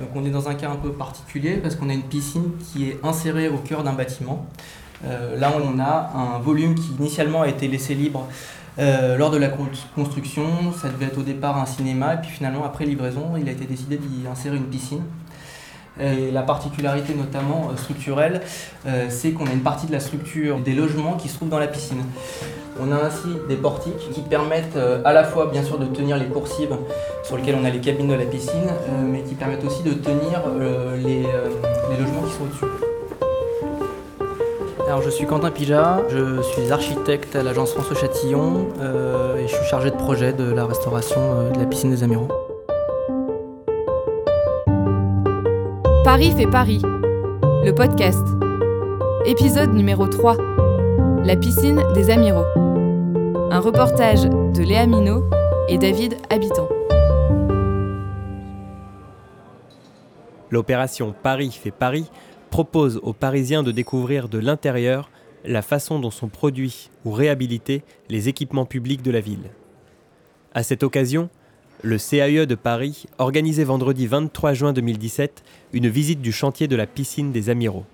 Donc on est dans un cas un peu particulier parce qu'on a une piscine qui est insérée au cœur d'un bâtiment. là on a un volume qui initialement a été laissé libre lors de la construction. Ça devait être au départ un cinéma et puis finalement après livraison il a été décidé d'y insérer une piscine. Et la particularité notamment euh, structurelle, euh, c'est qu'on a une partie de la structure des logements qui se trouve dans la piscine. On a ainsi des portiques qui permettent euh, à la fois bien sûr de tenir les coursives sur lesquelles on a les cabines de la piscine, mais qui permettent aussi de tenir les, logements qui sont au-dessus. Alors je suis Quentin Pija, je suis architecte à l'agence François Châtillon et je suis chargé de projet de la restauration de la piscine des Amiraux. Paris fait Paris, le podcast. Épisode numéro 3. La piscine des Amiraux. Un reportage de Léa Minot et David Habitant. L'opération Paris fait Paris propose aux Parisiens de découvrir de l'intérieur la façon dont sont produits ou réhabilités les équipements publics de la ville. À cette occasion, le CAE de Paris organisait vendredi 23 juin 2017 une visite du chantier de la piscine des Amiraux.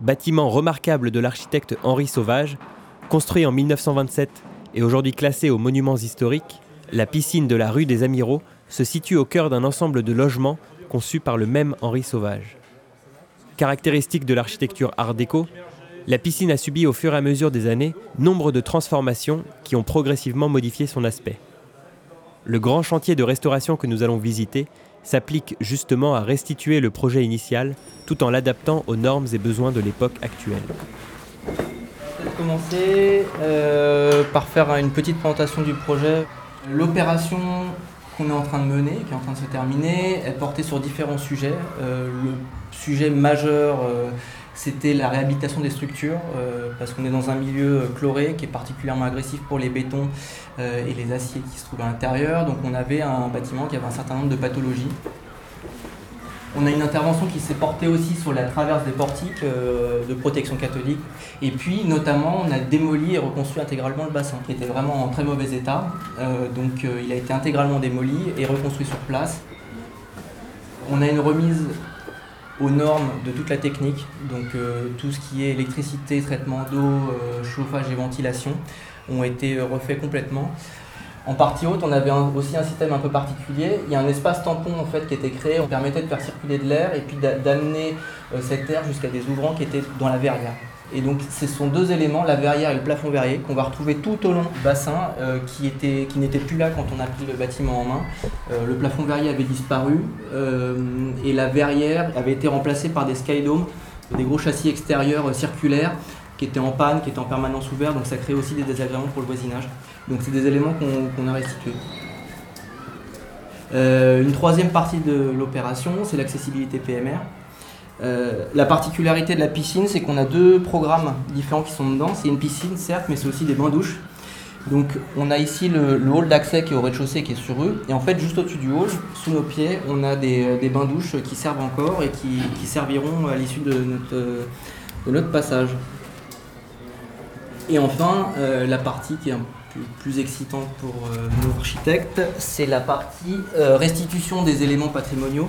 Bâtiment remarquable de l'architecte Henri Sauvage, construit en 1927 et aujourd'hui classé aux monuments historiques, la piscine de la rue des Amiraux se situe au cœur d'un ensemble de logements conçus par le même Henri Sauvage. Caractéristique de l'architecture art déco, la piscine a subi au fur et à mesure des années nombre de transformations qui ont progressivement modifié son aspect. Le grand chantier de restauration que nous allons visiter s'applique justement à restituer le projet initial tout en l'adaptant aux normes et besoins de l'époque actuelle. Vais commencer euh, par faire une petite présentation du projet. L'opération qu'on est en train de mener, qui est en train de se terminer, elle portait sur différents sujets. Euh, le sujet majeur, euh, c'était la réhabilitation des structures, parce qu'on est dans un milieu chloré qui est particulièrement agressif pour les bétons et les aciers qui se trouvent à l'intérieur. Donc on avait un bâtiment qui avait un certain nombre de pathologies. On a une intervention qui s'est portée aussi sur la traverse des portiques de protection catholique. Et puis, notamment, on a démoli et reconstruit intégralement le bassin, qui était vraiment en très mauvais état. donc, il a été intégralement démoli et reconstruit sur place. On a une remise aux normes de toute la technique, donc euh, tout ce qui est électricité, traitement d'eau, euh, chauffage et ventilation ont été euh, refaits complètement. En partie haute, on avait aussi un système un peu particulier. Il y a un espace tampon en fait qui était créé, on permettait de faire circuler de l'air et puis d'amener cet air jusqu'à des ouvrants qui étaient dans la verrière. Et donc ce sont deux éléments, la verrière et le plafond verrier, qu'on va retrouver tout au long du bassin, euh, qui, était, qui n'était plus là quand on a pris le bâtiment en main. Euh, le plafond verrier avait disparu euh, et la verrière avait été remplacée par des skydomes, des gros châssis extérieurs circulaires qui étaient en panne, qui étaient en permanence ouverts, donc ça crée aussi des désagréments pour le voisinage. Donc c'est des éléments qu'on a restitués. une troisième partie de l'opération, c'est l'accessibilité PMR. Euh, la particularité de la piscine, c'est qu'on a deux programmes différents qui sont dedans. C'est une piscine, certes, mais c'est aussi des bains-douches. Donc on a ici le, hall d'accès qui est au rez-de-chaussée qui est sur eux. Et en fait, juste au-dessus du hall, sous nos pieds, on a des, euh, bains-douches qui servent encore et qui, serviront à l'issue de notre, passage. Et enfin, euh, la partie qui est un plus excitante pour nos architectes, c'est la partie restitution des éléments patrimoniaux.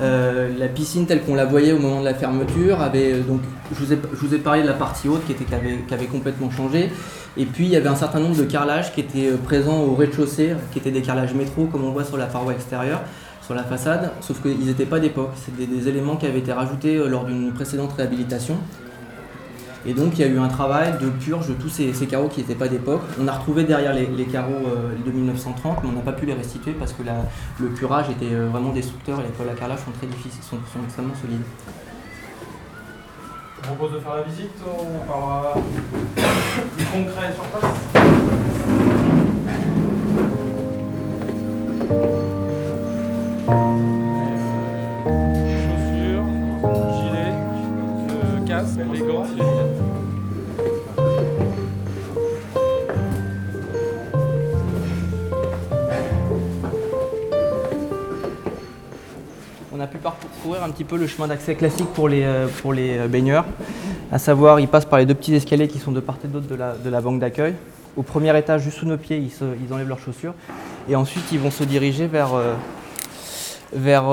Euh, la piscine telle qu'on la voyait au moment de la fermeture avait euh, donc je vous, ai, parlé de la partie haute qui, était, qui, avait, complètement changé. Et puis il y avait un certain nombre de carrelages qui étaient euh, présents au rez-de-chaussée qui étaient des carrelages métro comme on voit sur la paroi extérieure sur la façade sauf qu'ils n'étaient pas d'époque c'est des, éléments qui avaient été rajoutés lors d'une précédente réhabilitation et donc il y a eu un travail de purge de tous ces, carreaux qui n'étaient pas d'époque. On a retrouvé derrière les, carreaux euh, de 1930, mais on n'a pas pu les restituer parce que le curage était euh, vraiment destructeur et les poils à carrelage sont très difficiles, sont, extrêmement solides. Je vous propose de faire la visite, on parlera du concret sur place. A pu parcourir un petit peu le chemin d'accès classique pour les, euh, pour les euh, baigneurs, à savoir ils passent par les deux petits escaliers qui sont de part et d'autre de la, de la banque d'accueil. Au premier étage, juste sous nos pieds, ils, ils, enlèvent leurs chaussures et ensuite ils vont se diriger vers, euh, vers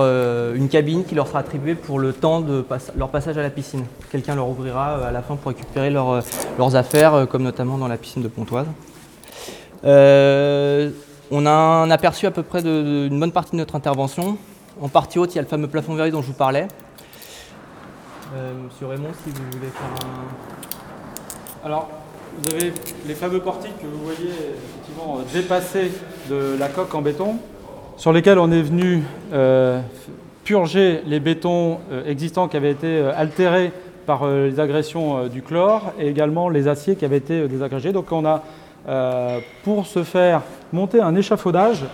une cabine qui leur sera attribuée pour le temps de leur passage à la piscine. Quelqu'un leur ouvrira à la fin pour récupérer euh, leurs affaires, comme notamment dans la piscine de Pontoise. on a un aperçu à peu près d'une bonne partie de notre intervention. En partie haute, il y a le fameux plafond verri dont je vous parlais. Monsieur Raymond, si vous voulez faire un... Alors, vous avez les fameux portiques que vous voyez effectivement dépassés de la coque en béton sur lesquels on est venu euh, purger les bétons euh, existants qui avaient été euh, altérés par les agressions du chlore et également les aciers qui avaient été désagrégés. Donc on a, pour ce faire, monté un échafaudage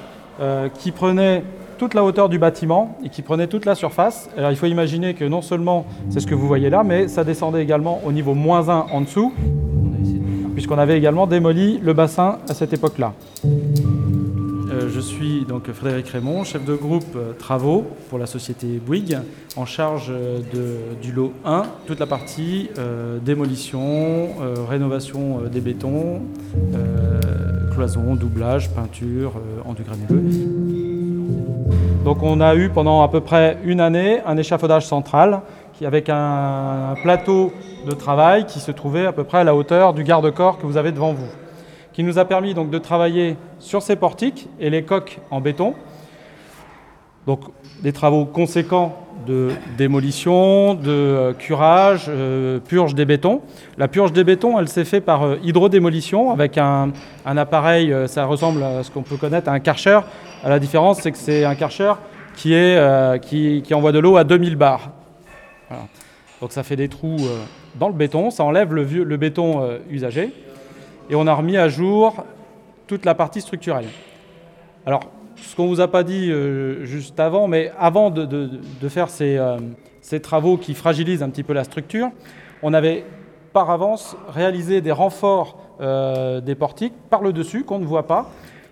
qui prenait toute la hauteur du bâtiment et qui prenait toute la surface. Alors il faut imaginer que non seulement c'est ce que vous voyez là, mais ça descendait également au niveau moins 1 en dessous, puisqu'on avait également démoli le bassin à cette époque-là. Euh, je suis donc Frédéric Raymond, chef de groupe euh, travaux pour la société Bouygues, en charge euh, du lot 1, toute la partie démolition, rénovation des bétons, cloison, doublage, peinture, enduit granuleux. Donc on a eu pendant à peu près une année un échafaudage central avec un plateau de travail qui se trouvait à peu près à la hauteur du garde-corps que vous avez devant vous qui nous a permis donc de travailler sur ces portiques et les coques en béton. Donc des travaux conséquents de démolition, de euh, curage, euh, purge des bétons. La purge des bétons, elle s'est faite par euh, hydrodémolition avec un, appareil, ça ressemble à ce qu'on peut connaître, à un karcher. La différence, c'est que c'est un karcher qui, envoie de l'eau à 2000 bars. Donc ça fait des trous dans le béton, ça enlève le, le béton usagé et on a remis à jour toute la partie structurelle. Alors, ce qu'on ne vous a pas dit euh, juste avant, mais avant de, faire euh, ces, travaux qui fragilisent un petit peu la structure, on avait par avance réalisé des renforts euh, des portiques par le dessus qu'on ne voit pas.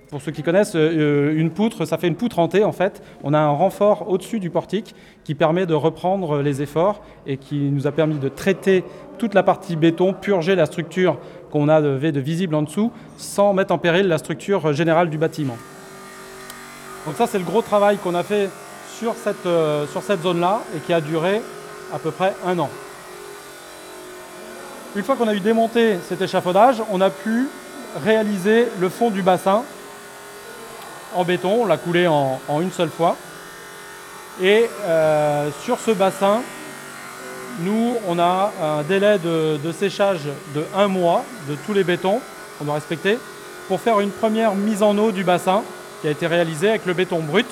Pour ceux qui connaissent, une poutre, ça fait une poutre hantée en fait. On a un renfort au-dessus du portique qui permet de reprendre les efforts et qui nous a permis de traiter toute la partie béton, purger la structure qu'on avait de visible en dessous, sans mettre en péril la structure générale du bâtiment. Donc ça, c'est le gros travail qu'on a fait sur cette, euh, sur cette zone-là et qui a duré à peu près un an. Une fois qu'on a eu démonté cet échafaudage, on a pu réaliser le fond du bassin en béton. On l'a coulé en, une seule fois. Et euh, sur ce bassin, nous, on a un délai de, séchage de un mois de tous les bétons qu'on doit respecter pour faire une première mise en eau du bassin qui a été réalisée avec le béton brut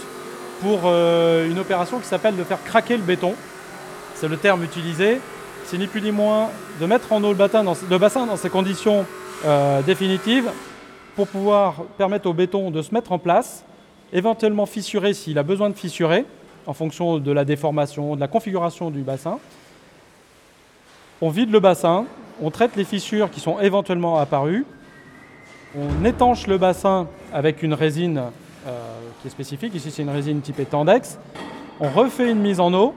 pour euh, une opération qui s'appelle de faire craquer le béton. C'est le terme utilisé. C'est ni plus ni moins de mettre en eau le, bassin dans, ces conditions euh, définitives pour pouvoir permettre au béton de se mettre en place, éventuellement fissurer s'il a besoin de fissurer en fonction de la déformation, de la configuration du bassin, on vide le bassin, on traite les fissures qui sont éventuellement apparues, on étanche le bassin avec une résine euh, qui est spécifique, ici c'est une résine type Tendex, on refait une mise en eau,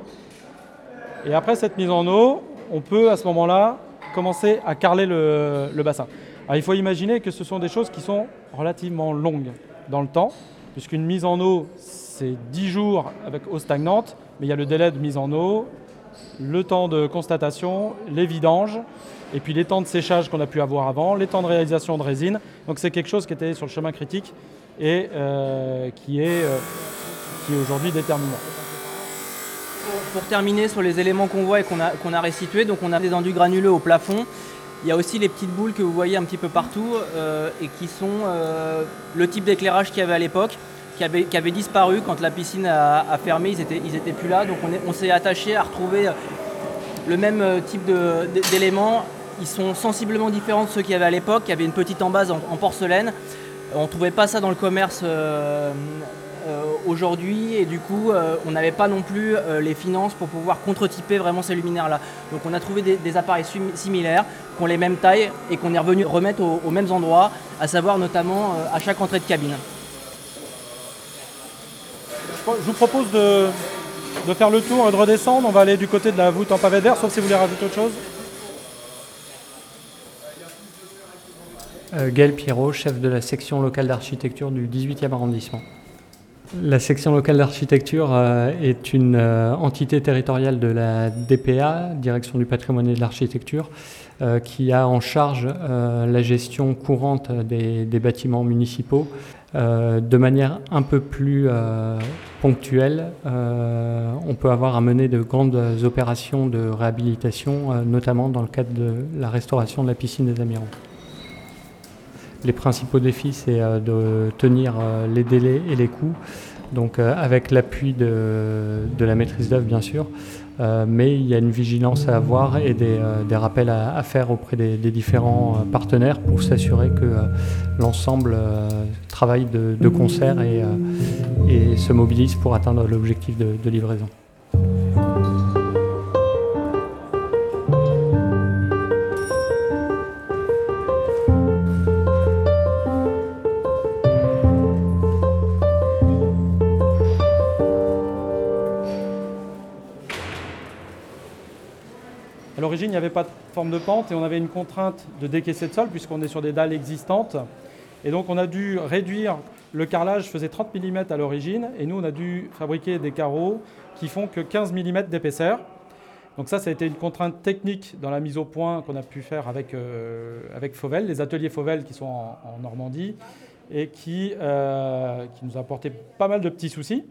et après cette mise en eau, on peut à ce moment-là commencer à carreler le, le bassin. Alors, il faut imaginer que ce sont des choses qui sont relativement longues dans le temps, puisqu'une mise en eau, c'est 10 jours avec eau stagnante, mais il y a le délai de mise en eau, le temps de constatation, les vidanges, et puis les temps de séchage qu'on a pu avoir avant, les temps de réalisation de résine. Donc c'est quelque chose qui était sur le chemin critique et euh, qui est, euh, qui est aujourd'hui déterminant. Pour, terminer sur les éléments qu'on voit et qu'on a, qu'on a restitués, donc on a des endus granuleux au plafond. Il y a aussi les petites boules que vous voyez un petit peu partout euh, et qui sont le type d'éclairage qu'il y avait à l'époque qui avaient, disparu quand la piscine a, fermé, ils étaient, ils étaient plus là. Donc on s'est attaché à retrouver le même euh, type d'éléments. Ils sont sensiblement différents de ceux qu'il y avait à l'époque, qui avaient une petite embase en, porcelaine. On ne trouvait pas ça dans le commerce euh, euh, aujourd'hui et du coup on n'avait pas non plus les finances pour pouvoir contre-typer vraiment ces luminaires-là. Donc on a trouvé des, appareils similaires, qui ont les mêmes tailles et qu'on est revenu remettre aux mêmes endroits, à savoir notamment à chaque entrée de cabine je vous propose de, faire le tour et de redescendre. On va aller du côté de la voûte en pavé d'air, sauf si vous voulez rajouter autre chose. Euh, Gaël Pierrot, chef de la section locale d'architecture du 18e arrondissement. La section locale d'architecture euh, est une euh, entité territoriale de la DPA, Direction du patrimoine et de l'architecture, qui a en charge la gestion courante des bâtiments municipaux de manière un peu plus ponctuelle. on peut avoir à mener de grandes opérations de réhabilitation, notamment dans le cadre de la restauration de la piscine des Amiraux. Les principaux défis, c'est euh, de tenir euh, les délais et les coûts, donc euh, avec l'appui de, la maîtrise d'œuvre, bien sûr, mais il y a une vigilance à avoir et des, rappels à, faire auprès des, différents partenaires pour s'assurer que l'ensemble travaille de, concert et, se mobilise pour atteindre l'objectif de livraison. À l'origine, il n'y avait pas de forme de pente et on avait une contrainte de décaisser de sol puisqu'on est sur des dalles existantes. Et donc on a dû réduire, le carrelage faisait 30 mm à l'origine et nous on a dû fabriquer des carreaux qui font que 15 mm d'épaisseur. Donc ça, ça a été une contrainte technique dans la mise au point qu'on a pu faire avec, euh, avec Fauvel, les ateliers Fauvel qui sont en, Normandie et qui, euh, qui nous a apporté pas mal de petits soucis,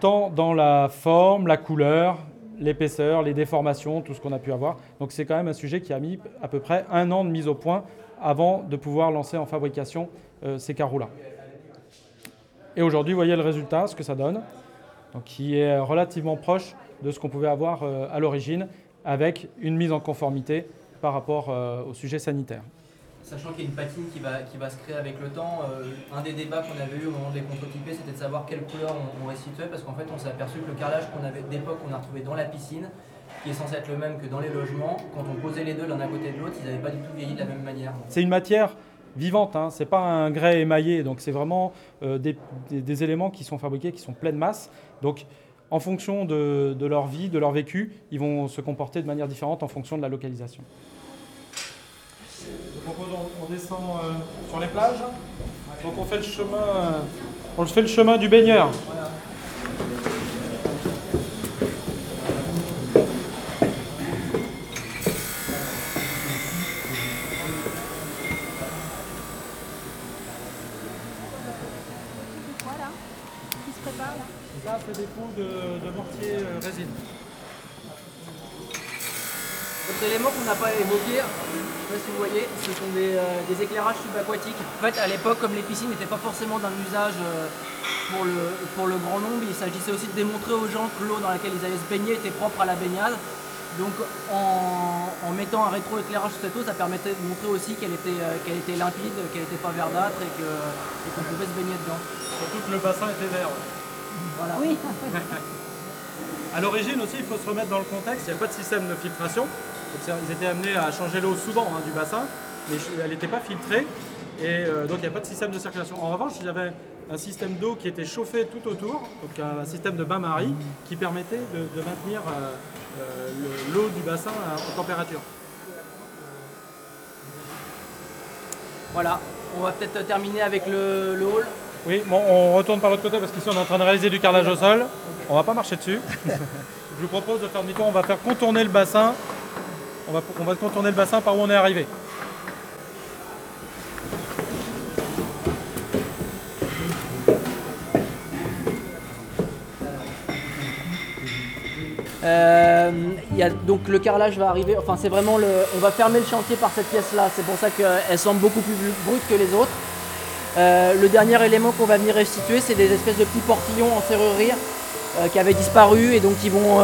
tant dans la forme, la couleur, l'épaisseur, les déformations, tout ce qu'on a pu avoir. Donc c'est quand même un sujet qui a mis à peu près un an de mise au point avant de pouvoir lancer en fabrication euh, ces carreaux-là. Et aujourd'hui, vous voyez le résultat, ce que ça donne, donc qui est relativement proche de ce qu'on pouvait avoir euh, à l'origine, avec une mise en conformité par rapport euh, au sujet sanitaire. Sachant qu'il y a une patine qui va, qui va se créer avec le temps, euh, un des débats qu'on avait eu au moment des contre-typés, c'était de savoir quelle couleur on, restituait, parce qu'en fait on s'est aperçu que le carrelage qu'on avait d'époque, qu'on a retrouvé dans la piscine, qui est censé être le même que dans les logements, quand on posait les deux l'un à côté de l'autre, ils n'avaient pas du tout vieilli de la même manière. C'est une matière vivante, hein. c'est pas un grès émaillé, donc c'est vraiment euh, des, éléments qui sont fabriqués, qui sont pleine masse. Donc en fonction de, de leur vie, de leur vécu, ils vont se comporter de manière différente en fonction de la localisation on, descend euh, sur les plages. Donc on fait le chemin, euh, on fait le chemin du baigneur. Voilà, qui se prépare là. Ça, c'est des pots de, de mortier euh, résine. D'autres éléments qu'on n'a pas ne sais pas si vous voyez, ce sont des, euh, éclairages subaquatiques. En fait, à l'époque, comme les piscines n'étaient pas forcément d'un usage euh, pour, le, pour le grand nombre, il s'agissait aussi de démontrer aux gens que l'eau dans laquelle ils allaient se baigner était propre à la baignade. Donc en, mettant un rétroéclairage sur cette eau, ça permettait de montrer aussi qu'elle était, euh, qu'elle était limpide, qu'elle n'était pas verdâtre et, qu'on pouvait se baigner dedans. Surtout que le bassin était vert. Voilà. Oui. à l'origine aussi, il faut se remettre dans le contexte, il n'y a pas de système de filtration ils étaient amenés à changer l'eau souvent hein, du bassin, mais elle n'était pas filtrée, et euh, donc il n'y a pas de système de circulation. En revanche, il y avait un système d'eau qui était chauffé tout autour, donc un système de bain-marie qui permettait de, maintenir euh, euh, l'eau du bassin en température. Voilà, on va peut-être terminer avec le, le hall. Oui, bon, on retourne par l'autre côté parce qu'ici on est en train de réaliser du carrelage au sol. On va pas marcher dessus. Je vous propose de faire demi-tour, on va faire contourner le bassin on va, contourner le bassin par où on est arrivé. Euh, donc le carrelage va arriver, enfin c'est vraiment le. On va fermer le chantier par cette pièce là, c'est pour ça qu'elle semble beaucoup plus brute que les autres. Euh, le dernier élément qu'on va venir restituer, c'est des espèces de petits portillons en serrurerie euh, qui avaient disparu et donc qui vont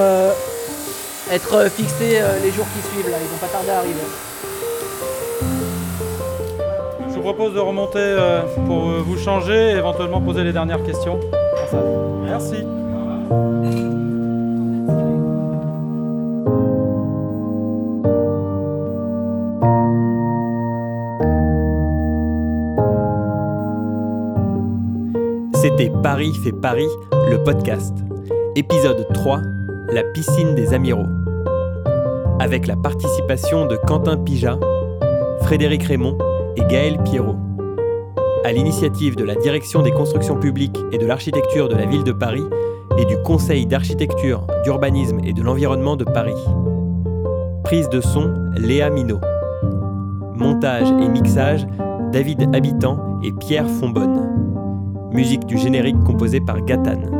être euh, fixés euh, les jours qui suivent. Là. Ils vont pas tarder à arriver. Je vous propose de remonter euh, pour vous changer et éventuellement poser les dernières questions. Merci. C'était Paris fait Paris, le podcast. Épisode 3, la piscine des Amiraux avec la participation de Quentin Pija, Frédéric Raymond et Gaël Pierrot. à l'initiative de la Direction des constructions publiques et de l'architecture de la ville de Paris et du Conseil d'architecture, d'urbanisme et de l'environnement de Paris. Prise de son, Léa Minot. Montage et mixage, David Habitant et Pierre Fonbonne. Musique du générique composée par Gatane.